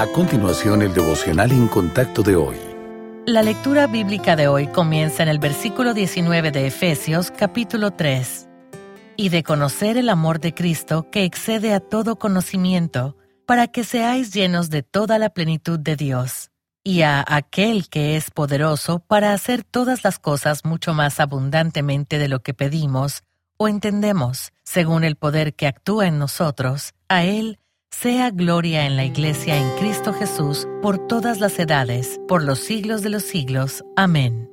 A continuación, el devocional en contacto de hoy. La lectura bíblica de hoy comienza en el versículo 19 de Efesios capítulo 3. Y de conocer el amor de Cristo que excede a todo conocimiento, para que seáis llenos de toda la plenitud de Dios. Y a aquel que es poderoso para hacer todas las cosas mucho más abundantemente de lo que pedimos o entendemos, según el poder que actúa en nosotros, a Él sea gloria en la Iglesia en Cristo Jesús por todas las edades, por los siglos de los siglos. Amén.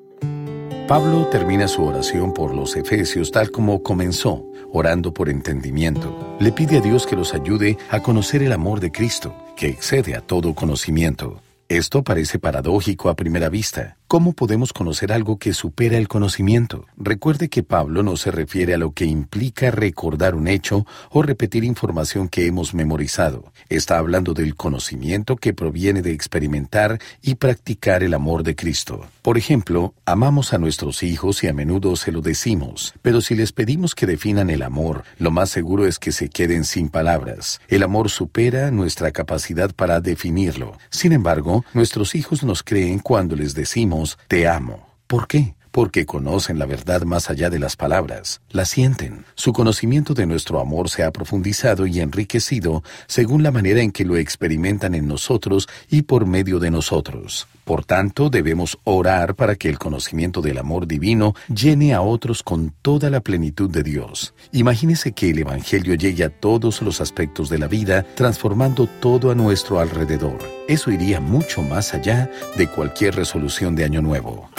Pablo termina su oración por los Efesios tal como comenzó, orando por entendimiento. Le pide a Dios que los ayude a conocer el amor de Cristo, que excede a todo conocimiento. Esto parece paradójico a primera vista. ¿Cómo podemos conocer algo que supera el conocimiento? Recuerde que Pablo no se refiere a lo que implica recordar un hecho o repetir información que hemos memorizado. Está hablando del conocimiento que proviene de experimentar y practicar el amor de Cristo. Por ejemplo, amamos a nuestros hijos y a menudo se lo decimos, pero si les pedimos que definan el amor, lo más seguro es que se queden sin palabras. El amor supera nuestra capacidad para definirlo. Sin embargo, nuestros hijos nos creen cuando les decimos te amo. ¿Por qué? Porque conocen la verdad más allá de las palabras, la sienten. Su conocimiento de nuestro amor se ha profundizado y enriquecido según la manera en que lo experimentan en nosotros y por medio de nosotros. Por tanto, debemos orar para que el conocimiento del amor divino llene a otros con toda la plenitud de Dios. Imagínese que el Evangelio llegue a todos los aspectos de la vida, transformando todo a nuestro alrededor. Eso iría mucho más allá de cualquier resolución de Año Nuevo.